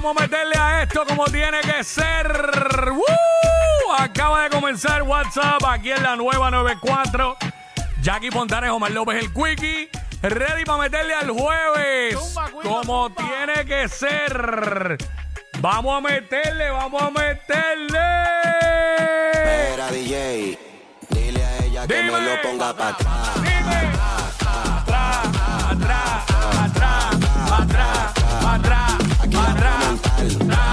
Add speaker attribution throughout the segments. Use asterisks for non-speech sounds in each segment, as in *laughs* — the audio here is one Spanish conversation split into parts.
Speaker 1: vamos a meterle a esto como tiene que ser. ¡Woo! Acaba de comenzar WhatsApp aquí en la nueva 94. Jackie Pontanes, Omar López, el Quickie. Ready para meterle al jueves.
Speaker 2: Zumba,
Speaker 1: como
Speaker 2: zumba.
Speaker 1: tiene que ser. Vamos a meterle, vamos a meterle.
Speaker 3: Era DJ, dile a ella que me lo ponga para. Atrás,
Speaker 1: style.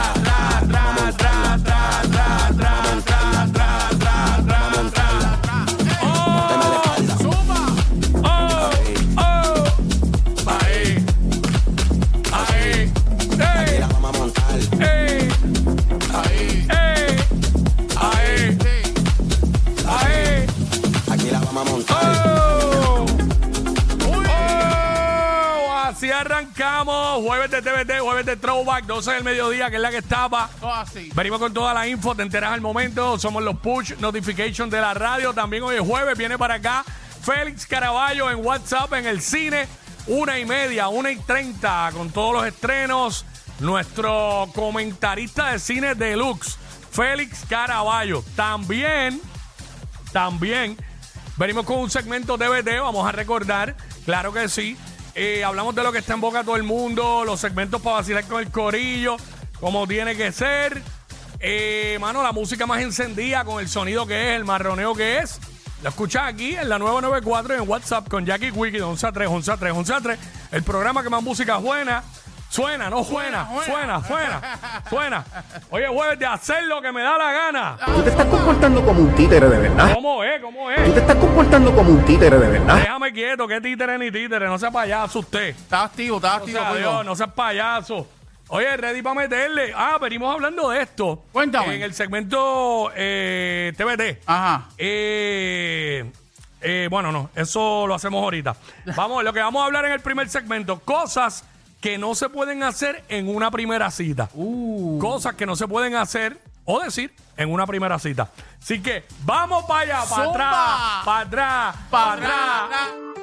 Speaker 1: Jueves de TVT, jueves de Throwback, 12 del mediodía, que es la que estaba.
Speaker 2: Todo así.
Speaker 1: Venimos con toda la info, te enteras al momento. Somos los push notification de la radio. También hoy es jueves, viene para acá Félix Caraballo en WhatsApp, en el cine. Una y media, una y treinta, con todos los estrenos. Nuestro comentarista de cine deluxe, Félix Caraballo. También, también, venimos con un segmento DVD, vamos a recordar, claro que sí. Eh, hablamos de lo que está en boca todo el mundo, los segmentos para vacilar con el corillo, como tiene que ser. Eh, mano, la música más encendida con el sonido que es, el marroneo que es. Lo escuchas aquí en la 994 y en WhatsApp con Jackie Wiki de 11 a 3, 11 a 3, 11 a 3. El programa que más música buena. Suena, no suena, suena,
Speaker 2: Suena,
Speaker 1: suena, suena. Oye, jueves de hacer lo que me da la gana.
Speaker 4: Tú te estás comportando como un títere de verdad.
Speaker 1: ¿Cómo es? ¿Cómo
Speaker 4: Tú
Speaker 1: es?
Speaker 4: te estás comportando como un títere de verdad.
Speaker 1: Déjame quieto, que títere ni títere, no sea payaso usted.
Speaker 2: Está activo, está
Speaker 1: O
Speaker 2: activo.
Speaker 1: sea. Dios, no seas payaso. Oye, ready para meterle. Ah, venimos hablando de esto.
Speaker 2: Cuéntame.
Speaker 1: En el segmento eh, TVT.
Speaker 2: Ajá.
Speaker 1: Eh, eh, bueno, no, eso lo hacemos ahorita. *laughs* Vamos, lo que vamos a hablar en el primer segmento, cosas que no se pueden hacer en una primera cita.
Speaker 2: Uh.
Speaker 1: Cosas que no se pueden hacer o decir en una primera cita. Así que vamos para allá, para atrás, para atrás, para atrás.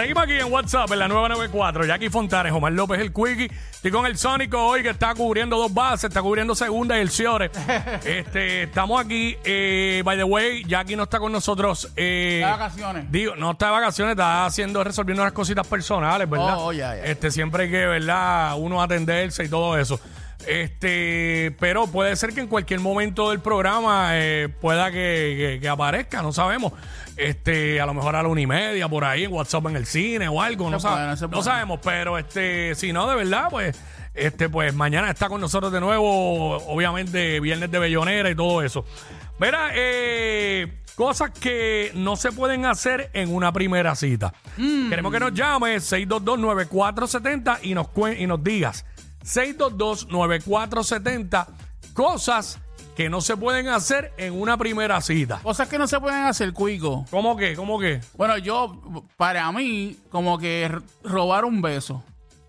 Speaker 1: Seguimos aquí en WhatsApp en la 994. Jackie Fontanes, Omar López, el Quickie. Estoy con el Sónico hoy que está cubriendo dos bases, está cubriendo segunda y el Ciore. *laughs* este, estamos aquí. eh, by the way, Jackie no está con nosotros. eh,
Speaker 2: De vacaciones.
Speaker 1: Digo, no está de vacaciones, está haciendo, resolviendo unas cositas personales, ¿verdad?
Speaker 2: Oh, oh, ya, ya.
Speaker 1: Este, siempre hay que, ¿verdad? Uno atenderse y todo eso. Este, pero puede ser que en cualquier momento del programa eh, pueda que, que- que aparezca, no sabemos. Este, a lo mejor a la una y media por ahí en WhatsApp en el cine o algo, no,
Speaker 2: Se puede, no
Speaker 1: sabemos, pero este, si no, de verdad, pues, este, pues mañana está con nosotros de nuevo, obviamente, viernes de Bellonera y todo eso. Mira, eh, cosas que no se pueden hacer en una primera cita. Queremos que nos llames 622-9470 y nos, y nos digas 622-9470 cosas que no se pueden hacer en una primera cita.
Speaker 2: Cosas que no se pueden hacer, Cuico.
Speaker 1: ¿Cómo que? ¿Cómo que?
Speaker 2: Bueno, yo, para mí, como que robar un beso.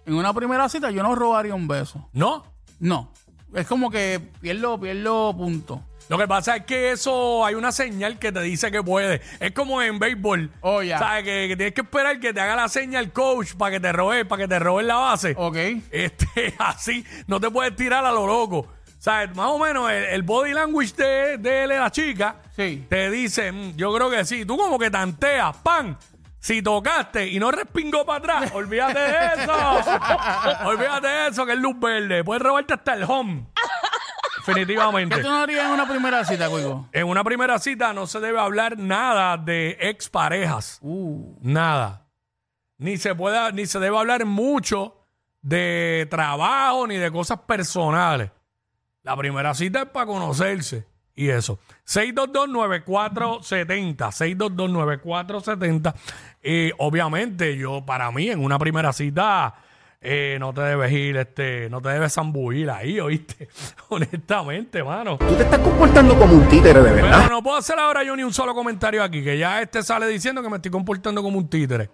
Speaker 2: En una primera cita, yo no robaría un beso.
Speaker 1: ¿No?
Speaker 2: No. Es como que pierdo, pierdo punto.
Speaker 1: Lo que pasa es que eso hay una señal que te dice que puede. Es como en béisbol.
Speaker 2: Oh, ya.
Speaker 1: ¿Sabes? Que, que tienes que esperar que te haga la señal el coach para que te robe, para que te robe la base.
Speaker 2: Ok.
Speaker 1: Este, *laughs* así, no te puedes tirar a lo loco. ¿Sabes? Más o menos el, el body language de, de la chica
Speaker 2: Sí.
Speaker 1: te dice, "Mm, yo creo que sí. Tú como que tanteas, pan. Si tocaste y no respingó para atrás, olvídate de eso. *laughs* olvídate de eso, que es luz verde. Puedes robarte hasta el home. Definitivamente.
Speaker 2: ¿Qué tú no harías en una primera cita, Cuico?
Speaker 1: En una primera cita no se debe hablar nada de exparejas.
Speaker 2: Uh.
Speaker 1: Nada. Ni se puede, ni se debe hablar mucho de trabajo ni de cosas personales. La primera cita es para conocerse. y eso. 6229470, 6229470. Y obviamente yo, para mí, en una primera cita, eh, no te debes ir, este, no te debes zambullir ahí, ¿oíste? *laughs* Honestamente, mano.
Speaker 4: Tú te estás comportando como un títere de
Speaker 1: Pero
Speaker 4: verdad.
Speaker 1: no puedo hacer ahora yo ni un solo comentario aquí, que ya este sale diciendo que me estoy comportando como un títere.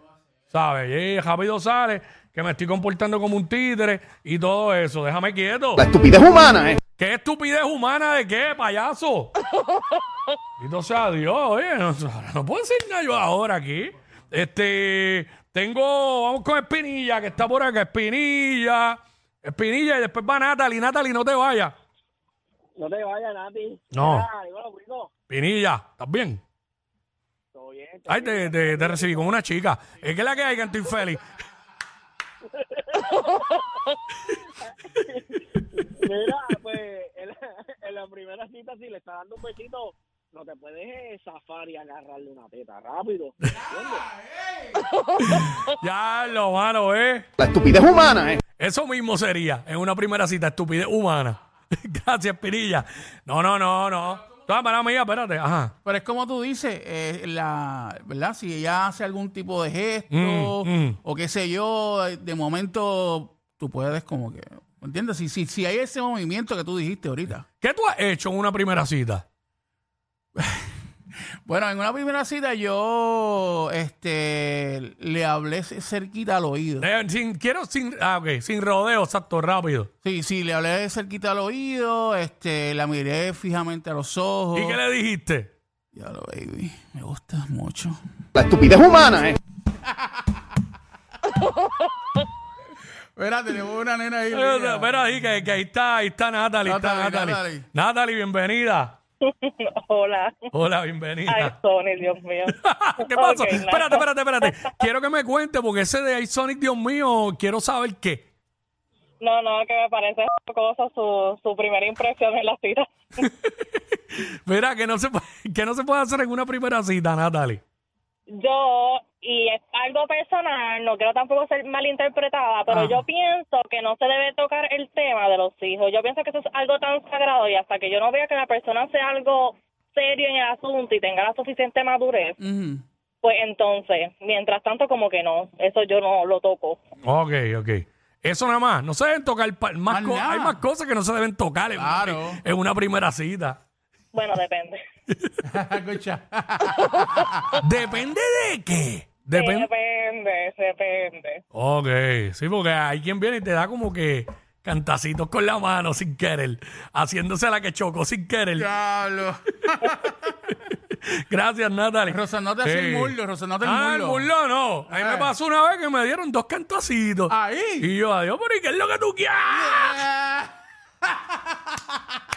Speaker 1: ¿Sabes? Y rápido sale que me estoy comportando como un títere y todo eso. Déjame quieto.
Speaker 4: La estupidez humana, ¿eh?
Speaker 1: ¿Qué estupidez humana de qué, payaso? *laughs* Bendito sea Dios, oye, no, no puedo decir nada yo ahora aquí. Este, tengo, vamos con Espinilla, que está por acá, Espinilla, Espinilla, y después va Natalie, Natalie, no te vayas.
Speaker 5: No te vayas, Nati.
Speaker 1: No.
Speaker 5: Ah.
Speaker 1: Espinilla, ¿estás bien?
Speaker 5: Todo bien. todo
Speaker 1: Ay, te, te recibí con una chica. Es que la que hay, que estoy feliz. *laughs*
Speaker 5: Mira, pues en la, en la primera cita, si le está dando un besito, no te puedes zafar y agarrarle una teta rápido. *laughs*
Speaker 1: Ya lo mano, ¿eh?
Speaker 4: La estupidez humana, ¿eh?
Speaker 1: Eso mismo sería en una primera cita, estupidez humana. *laughs* Gracias, Pirilla. No, no, no, no. Toda para mía, espérate. Ajá.
Speaker 2: Pero es como tú dices, eh, la, ¿verdad? Si ella hace algún tipo de gesto
Speaker 1: Mm, mm.
Speaker 2: o qué sé yo, de momento tú puedes como que, ¿me entiendes? Si, si, si hay ese movimiento que tú dijiste ahorita.
Speaker 1: ¿Qué tú has hecho en una primera cita? *laughs*
Speaker 2: Bueno, en una primera cita yo este, le hablé cerquita al oído.
Speaker 1: Eh, sin, quiero sin, ah, ok, sin rodeo, exacto, rápido.
Speaker 2: Sí, sí, le hablé cerquita al oído, este, la miré fijamente a los ojos.
Speaker 1: ¿Y qué le dijiste?
Speaker 2: Ya lo, baby, me gustas mucho.
Speaker 4: La estupidez humana, ¿eh? *laughs*
Speaker 2: Espera, tenemos una nena ahí.
Speaker 1: Eh, Espera ahí, que, que ahí está, ahí está Natalie, está
Speaker 2: Natalie,
Speaker 1: Natalie.
Speaker 2: Natalie.
Speaker 1: Natalie, bienvenida. *laughs*
Speaker 6: Hola.
Speaker 1: Hola,
Speaker 6: Ay,
Speaker 1: bienvenida.
Speaker 6: Sony, Dios mío. *laughs*
Speaker 1: ¿Qué pasó? Espérate, espérate, espérate. Quiero que me cuente, porque ese de iSonic, Dios mío, quiero saber qué.
Speaker 6: No, no, que me parece cosa su, su primera impresión en la cita. *laughs*
Speaker 1: Mira, que no se que no se puede hacer en una primera cita, Natalie.
Speaker 6: Yo, y es algo personal, no quiero tampoco ser malinterpretada, pero
Speaker 1: Ajá.
Speaker 6: yo pienso que no se debe tocar el tema de los hijos. Yo pienso que eso es algo tan sagrado y hasta que yo no vea que la persona sea algo serio en el asunto y tenga la suficiente madurez, pues entonces, mientras tanto como que no, eso yo no lo toco.
Speaker 1: Ok, ok. Eso nada más. No se deben tocar más
Speaker 2: Más
Speaker 1: co-
Speaker 2: nada.
Speaker 1: Hay más cosas que no se deben tocar en,
Speaker 2: Claro.
Speaker 1: en una primera cita.
Speaker 6: Bueno, depende. *laughs*
Speaker 2: Escucha.
Speaker 1: ¿Depende de qué? Depende.
Speaker 6: Depende, depende.
Speaker 1: Ok, sí, porque hay quien viene y te da como que cantacitos con la mano sin querer, haciéndose la que chocó sin querer.
Speaker 2: Diablo. *laughs*
Speaker 1: Gracias, Natalie.
Speaker 2: Rosa, no te hace el muslo, Rosa, no te el
Speaker 1: Ah, el
Speaker 2: muslo.
Speaker 1: no. A mí me
Speaker 2: Eh.
Speaker 1: pasó una vez que me dieron dos cantacitos.
Speaker 2: Ahí.
Speaker 1: Y yo, adiós, pero ¿y qué es lo que tú quieres? *laughs*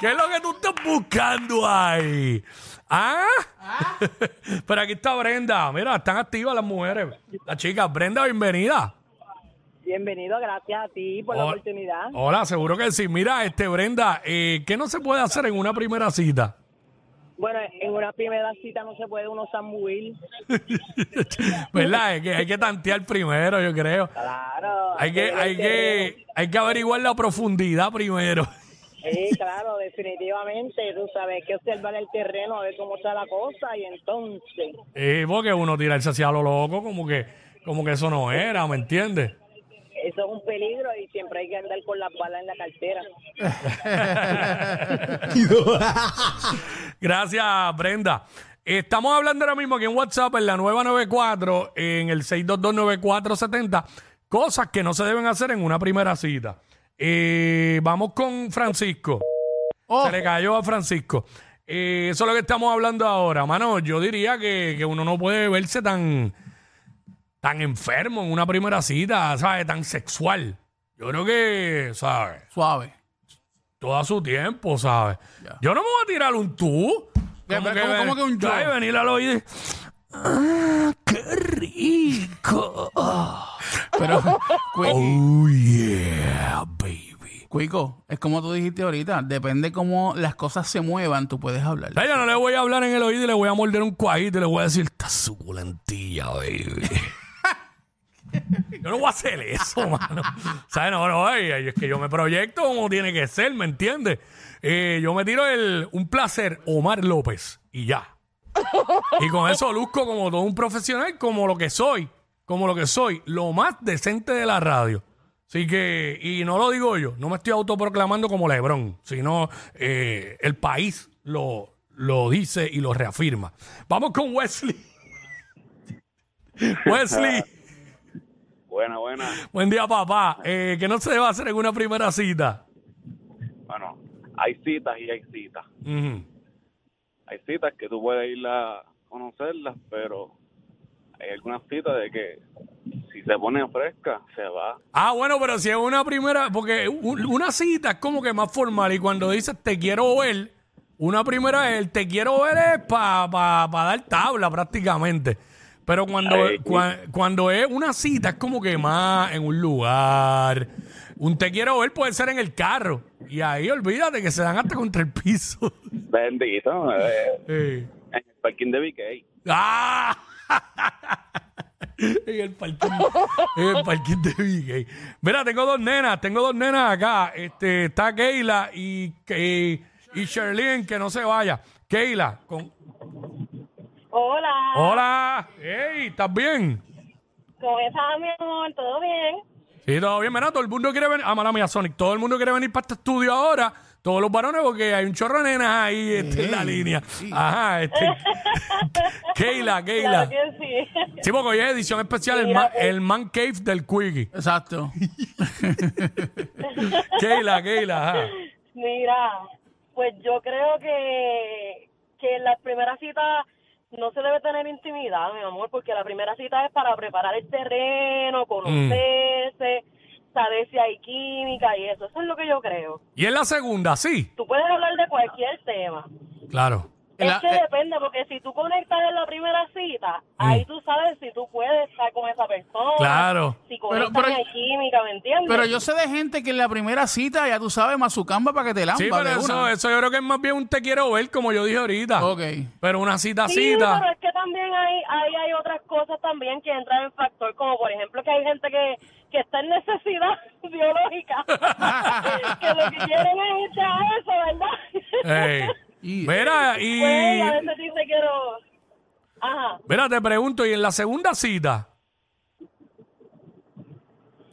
Speaker 1: ¿Qué es lo que tú estás buscando ahí? ¿Ah? *laughs* Pero aquí está Brenda. Mira, están activas las mujeres. Las chicas. Brenda, bienvenida.
Speaker 5: Bienvenido, gracias a ti por la
Speaker 1: Hola.
Speaker 5: oportunidad.
Speaker 1: Hola, seguro que sí. Mira, este Brenda, eh, ¿qué no se puede hacer en una primera cita?
Speaker 5: Bueno, en una primera cita no se puede uno zambuir. *laughs*
Speaker 1: ¿Verdad? Es que hay que tantear primero, yo creo.
Speaker 5: Claro.
Speaker 1: Hay que, hay que, hay que averiguar la profundidad primero.
Speaker 5: Sí, claro, definitivamente. Tú sabes, hay que observar el terreno, a ver cómo está la cosa y entonces...
Speaker 1: Eh, porque uno tirarse hacia lo loco, como que, como que eso no era, ¿me entiendes?
Speaker 5: Eso es un peligro y siempre hay que andar con las balas en la cartera. *laughs*
Speaker 1: Gracias, Brenda. Estamos hablando ahora mismo aquí en WhatsApp, en la nueva 94, en el 6229470, cosas que no se deben hacer en una primera cita. Eh, vamos con Francisco.
Speaker 2: Oh,
Speaker 1: Se le cayó a Francisco. Eh, eso es lo que estamos hablando ahora. Mano, yo diría que, que uno no puede verse tan, tan enfermo en una primera cita, ¿sabes? Tan sexual. Yo creo que, ¿sabes?
Speaker 2: suave.
Speaker 1: todo a su tiempo, ¿sabes? Yo no me voy a tirar un tú.
Speaker 2: Ya, pero ¿cómo- cómo que un yo?
Speaker 1: Ay, venir al oído y- ¡Ah, qué rico!
Speaker 2: Pero, Cuico,
Speaker 1: Oh, yeah, baby.
Speaker 2: Cuico, es como tú dijiste ahorita, depende cómo las cosas se muevan, tú puedes hablar.
Speaker 1: Ella no le voy a hablar en el oído y le voy a morder un cuajito y le voy a decir, está suculentilla, baby. *laughs* Yo no voy a hacer eso, mano. ¿Sabes? No, no, ay, es que yo me proyecto como tiene que ser, ¿me entiendes? Eh, yo me tiro el un placer Omar López y ya. Y con eso luzco como todo un profesional, como lo que soy, como lo que soy, lo más decente de la radio. Así que, y no lo digo yo, no me estoy autoproclamando como Lebrón, sino eh, el país lo, lo dice y lo reafirma. Vamos con Wesley. *laughs* Wesley,
Speaker 7: Buena, buena.
Speaker 1: buen día papá. Eh, ¿Qué no se debe hacer en una primera cita?
Speaker 7: Bueno, hay citas y hay citas.
Speaker 1: Ujú.
Speaker 7: Hay citas que tú puedes ir a conocerlas, pero hay algunas citas de que si se pone fresca, se va.
Speaker 1: Ah, bueno, pero si es una primera, porque un- una cita es como que más formal y cuando dices te quiero ver, una primera vez, el te quiero ver es para dar tabla prácticamente. Pero cuando,
Speaker 7: Ay, sí.
Speaker 1: cua- cuando es una cita es como que más en un lugar. Un te quiero ver puede ser en el carro. Y ahí olvídate que se dan hasta contra el piso.
Speaker 7: Bendito. eh,
Speaker 1: Eh.
Speaker 7: en el parking de BK.
Speaker 1: ¡Ah! *laughs* en el parking, en el parking de BK. Mira, tengo dos nenas, tengo dos nenas acá. Este, está Keila y, y, y Sherlyn, que no se vaya. Keila, con...
Speaker 6: Hola.
Speaker 1: hola. Hey, ¿estás bien?
Speaker 6: ¿Cómo estás, mi amor? ¿Todo bien?
Speaker 1: Sí, todo bien. Mira, todo el mundo quiere venir. Ah, mala mía, Sonic. Todo el mundo quiere venir para este estudio ahora. Todos los varones, porque hay un chorro de nenas ahí este, en la línea. Ajá, este. Keila, *laughs* Keila.
Speaker 6: Claro que sí.
Speaker 1: Sí, porque hoy es edición especial, el,
Speaker 6: pues.
Speaker 1: el Man Cave del Quickie.
Speaker 2: Exacto. *laughs*
Speaker 1: Keila, Keila, ajá.
Speaker 6: Mira, pues yo creo que, que en las primeras citas no se debe tener intimidad, mi amor, porque la primera cita es para preparar el terreno, conocerse, saber si hay química y eso. Eso es lo que yo creo.
Speaker 1: Y en la segunda, sí.
Speaker 6: Tú puedes hablar de cualquier tema.
Speaker 1: Claro.
Speaker 6: Es
Speaker 2: La-
Speaker 6: que
Speaker 2: eh,
Speaker 6: depende, porque si tú conectas en la primera cita, ahí tú sabes si tú puedes estar con esa persona.
Speaker 1: Claro.
Speaker 6: Si conectas
Speaker 2: pero-
Speaker 6: hay química, ¿me entiendes?
Speaker 2: Pero yo sé de gente que en la primera cita, ya tú sabes, mazucamba para que te lamba
Speaker 1: Sí,
Speaker 2: de
Speaker 1: pero eso, eso yo creo que es más bien un te quiero ver, como yo dije ahorita.
Speaker 2: Ok.
Speaker 1: Pero una cita,
Speaker 6: Sí,
Speaker 1: cita.
Speaker 6: pero es que también hay, hay, hay otras cosas también que entran en factor, como por ejemplo que hay gente que, que está en necesidad *laughs* biológica, *laughs* que lo que quieren es irse a eso, ¿verdad?
Speaker 1: Ey.
Speaker 2: Y-
Speaker 1: Mira, y.
Speaker 6: Pues a veces dice quiero... Ajá.
Speaker 1: Mira, te pregunto, ¿y en la segunda cita?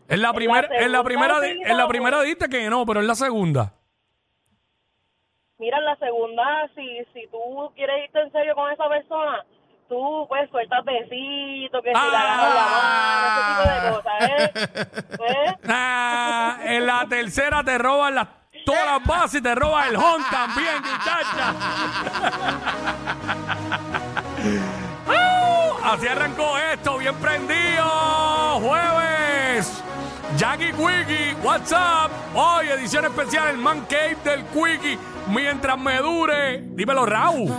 Speaker 1: En la, primera, en la primera,
Speaker 6: cita,
Speaker 1: en la
Speaker 6: pues.
Speaker 1: primera diste que no, pero en la segunda.
Speaker 6: Mira, en la segunda, si, si tú quieres irte en serio con esa persona, tú pues sueltas besitos, que si le agarras la mano, ese tipo de cosas, ¿eh? *laughs* ¿Eh?
Speaker 1: Ah, en la tercera te roban las, todas las bases y te roban el home también, muchacha. ¡Uh! Así arrancó esto, bien prendido. Jueves. Jackie Quickie, WhatsApp. Hoy edición especial, el Man Cave del Quickie. Mientras me dure. Dímelo, Raúl.